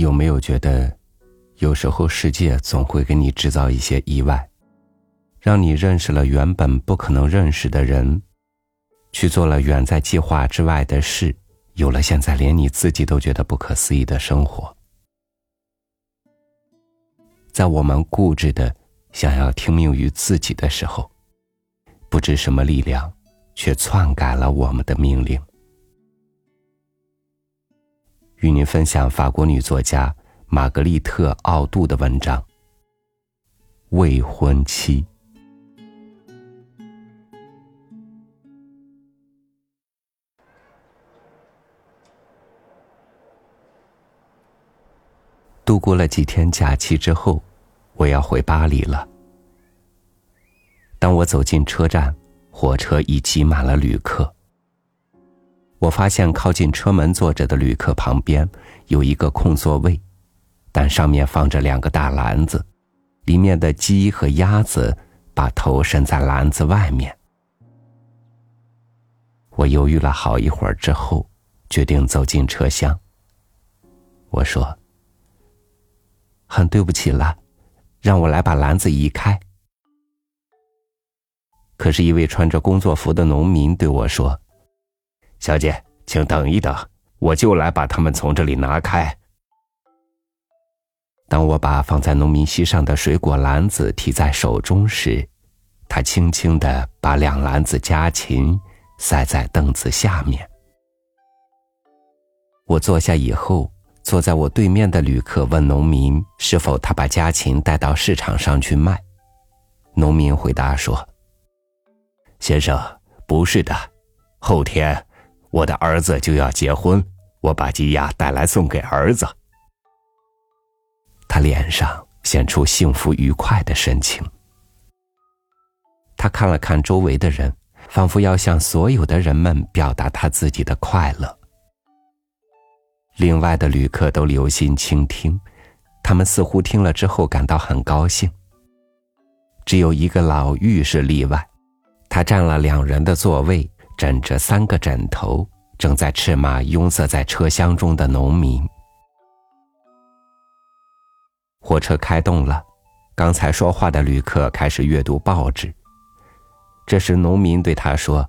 有没有觉得，有时候世界总会给你制造一些意外，让你认识了原本不可能认识的人，去做了远在计划之外的事，有了现在连你自己都觉得不可思议的生活。在我们固执的想要听命于自己的时候，不知什么力量，却篡改了我们的命令。与您分享法国女作家玛格丽特·奥杜的文章《未婚妻》。度过了几天假期之后，我要回巴黎了。当我走进车站，火车已挤满了旅客。我发现靠近车门坐着的旅客旁边有一个空座位，但上面放着两个大篮子，里面的鸡和鸭子把头伸在篮子外面。我犹豫了好一会儿之后，决定走进车厢。我说：“很对不起了，让我来把篮子移开。”可是，一位穿着工作服的农民对我说。小姐，请等一等，我就来把它们从这里拿开。当我把放在农民膝上的水果篮子提在手中时，他轻轻的把两篮子家禽塞在凳子下面。我坐下以后，坐在我对面的旅客问农民是否他把家禽带到市场上去卖。农民回答说：“先生，不是的，后天。”我的儿子就要结婚，我把鸡鸭带来送给儿子。他脸上显出幸福愉快的神情。他看了看周围的人，仿佛要向所有的人们表达他自己的快乐。另外的旅客都留心倾听，他们似乎听了之后感到很高兴。只有一个老妪是例外，他占了两人的座位。枕着三个枕头，正在斥骂拥塞在车厢中的农民。火车开动了，刚才说话的旅客开始阅读报纸。这时，农民对他说：“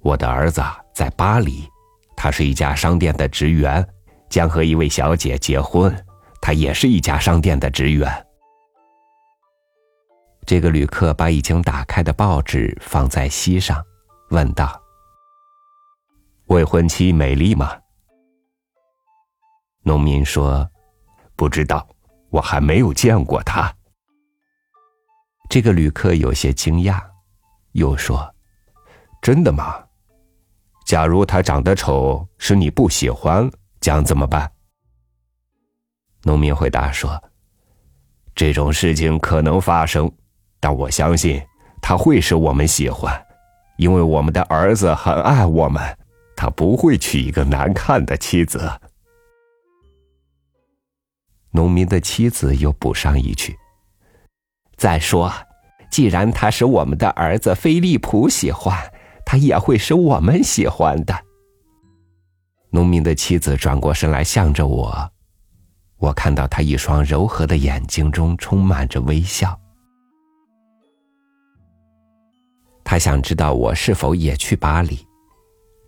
我的儿子在巴黎，他是一家商店的职员，将和一位小姐结婚，他也是一家商店的职员。”这个旅客把已经打开的报纸放在膝上。问道：“未婚妻美丽吗？”农民说：“不知道，我还没有见过她。”这个旅客有些惊讶，又说：“真的吗？假如她长得丑，是你不喜欢，将怎么办？”农民回答说：“这种事情可能发生，但我相信她会使我们喜欢。”因为我们的儿子很爱我们，他不会娶一个难看的妻子。农民的妻子又补上一句：“再说，既然他使我们的儿子菲利普喜欢，他也会使我们喜欢的。”农民的妻子转过身来，向着我，我看到他一双柔和的眼睛中充满着微笑。他想知道我是否也去巴黎。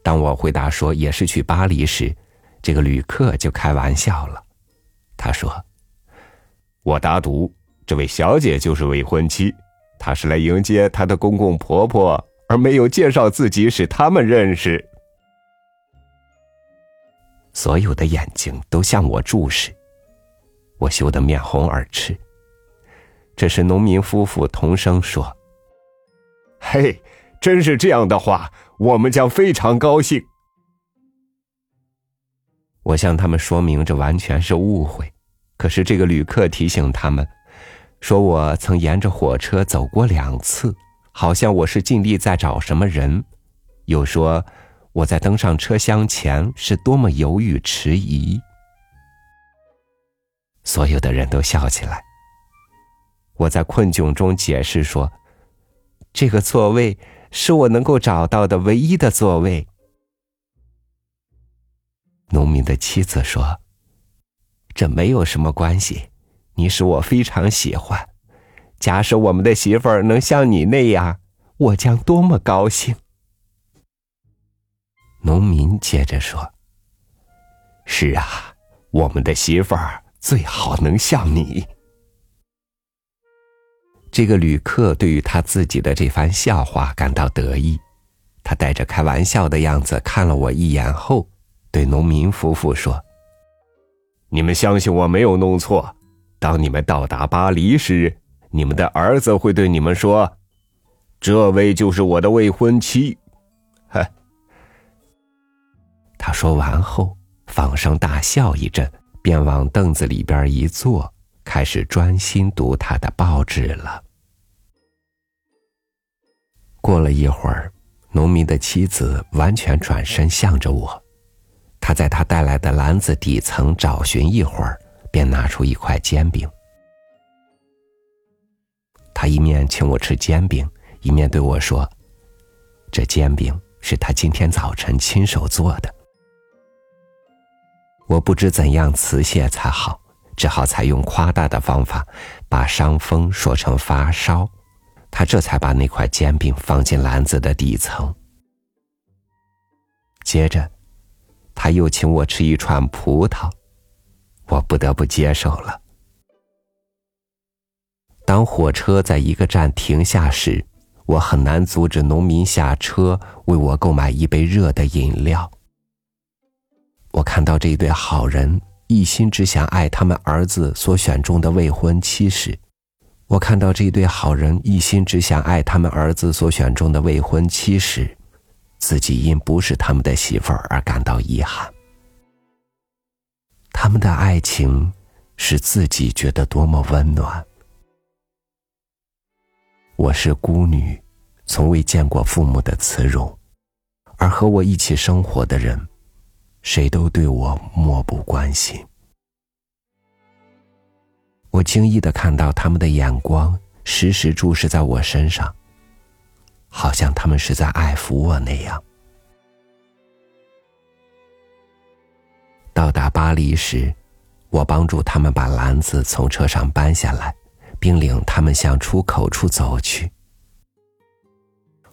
当我回答说也是去巴黎时，这个旅客就开玩笑了。他说：“我打赌，这位小姐就是未婚妻，她是来迎接她的公公婆婆，而没有介绍自己使他们认识。”所有的眼睛都向我注视，我羞得面红耳赤。这时，农民夫妇同声说。嘿，真是这样的话，我们将非常高兴。我向他们说明这完全是误会，可是这个旅客提醒他们，说我曾沿着火车走过两次，好像我是尽力在找什么人，又说我在登上车厢前是多么犹豫迟疑。所有的人都笑起来。我在困窘中解释说。这个座位是我能够找到的唯一的座位。农民的妻子说：“这没有什么关系。你使我非常喜欢。假使我们的媳妇儿能像你那样，我将多么高兴。”农民接着说：“是啊，我们的媳妇儿最好能像你。”这个旅客对于他自己的这番笑话感到得意，他带着开玩笑的样子看了我一眼后，对农民夫妇说：“你们相信我没有弄错。当你们到达巴黎时，你们的儿子会对你们说：‘这位就是我的未婚妻。’嗨。”他说完后，放声大笑一阵，便往凳子里边一坐，开始专心读他的报纸了。过了一会儿，农民的妻子完全转身向着我，他在他带来的篮子底层找寻一会儿，便拿出一块煎饼。他一面请我吃煎饼，一面对我说：“这煎饼是他今天早晨亲手做的。”我不知怎样辞谢才好，只好采用夸大的方法，把伤风说成发烧。他这才把那块煎饼放进篮子的底层。接着，他又请我吃一串葡萄，我不得不接受了。当火车在一个站停下时，我很难阻止农民下车为我购买一杯热的饮料。我看到这一对好人一心只想爱他们儿子所选中的未婚妻时。我看到这对好人一心只想爱他们儿子所选中的未婚妻时，自己因不是他们的媳妇儿而感到遗憾。他们的爱情使自己觉得多么温暖。我是孤女，从未见过父母的慈容，而和我一起生活的人，谁都对我漠不关心。我惊异的看到他们的眼光时时注视在我身上，好像他们是在爱抚我那样。到达巴黎时，我帮助他们把篮子从车上搬下来，并领他们向出口处走去。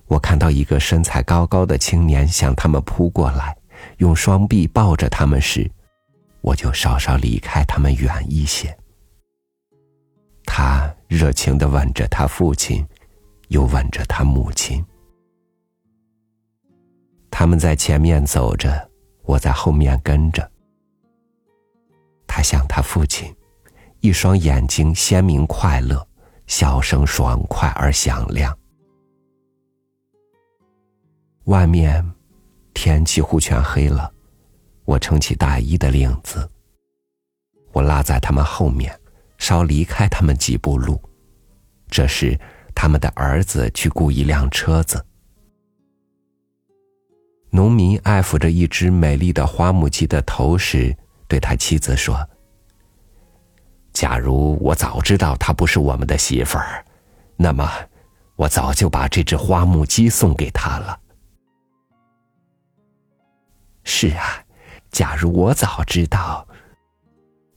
我看到一个身材高高的青年向他们扑过来，用双臂抱着他们时，我就稍稍离开他们远一些。他热情的吻着他父亲，又吻着他母亲。他们在前面走着，我在后面跟着。他像他父亲，一双眼睛鲜明快乐，笑声爽快而响亮。外面天几乎全黑了，我撑起大衣的领子，我拉在他们后面。稍离开他们几步路，这时，他们的儿子去雇一辆车子。农民爱抚着一只美丽的花木鸡的头时，对他妻子说：“假如我早知道她不是我们的媳妇儿，那么我早就把这只花木鸡送给她了。”是啊，假如我早知道，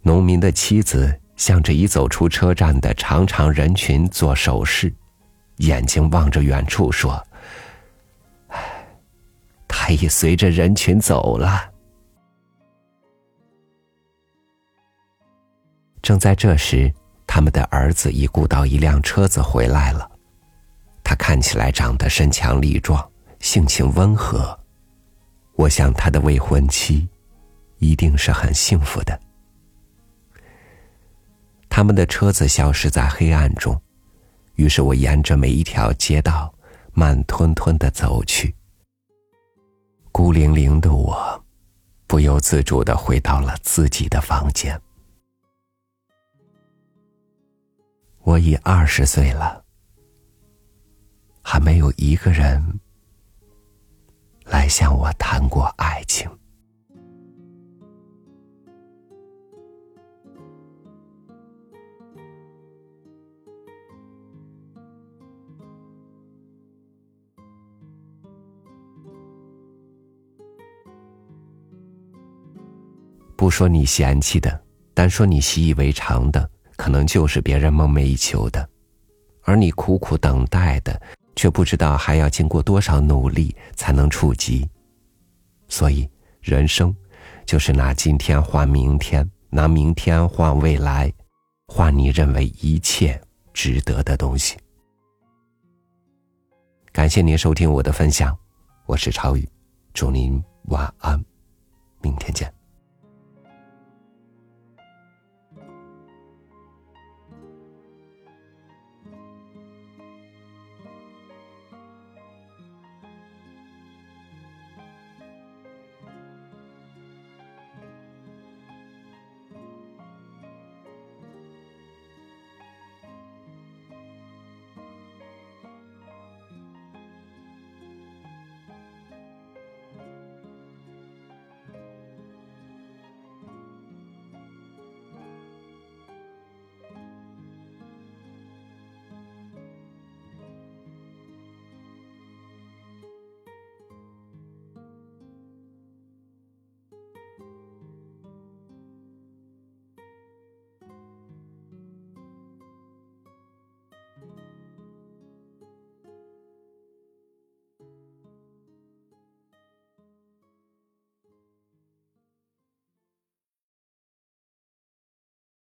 农民的妻子。向着已走出车站的长长人群做手势，眼睛望着远处说：“唉他已随着人群走了。”正在这时，他们的儿子已雇到一辆车子回来了。他看起来长得身强力壮，性情温和。我想他的未婚妻一定是很幸福的。他们的车子消失在黑暗中，于是我沿着每一条街道慢吞吞的走去。孤零零的我，不由自主的回到了自己的房间。我已二十岁了，还没有一个人来向我谈过爱情。不说你嫌弃的，单说你习以为常的，可能就是别人梦寐以求的，而你苦苦等待的，却不知道还要经过多少努力才能触及。所以，人生就是拿今天换明天，拿明天换未来，换你认为一切值得的东西。感谢您收听我的分享，我是超宇，祝您晚安，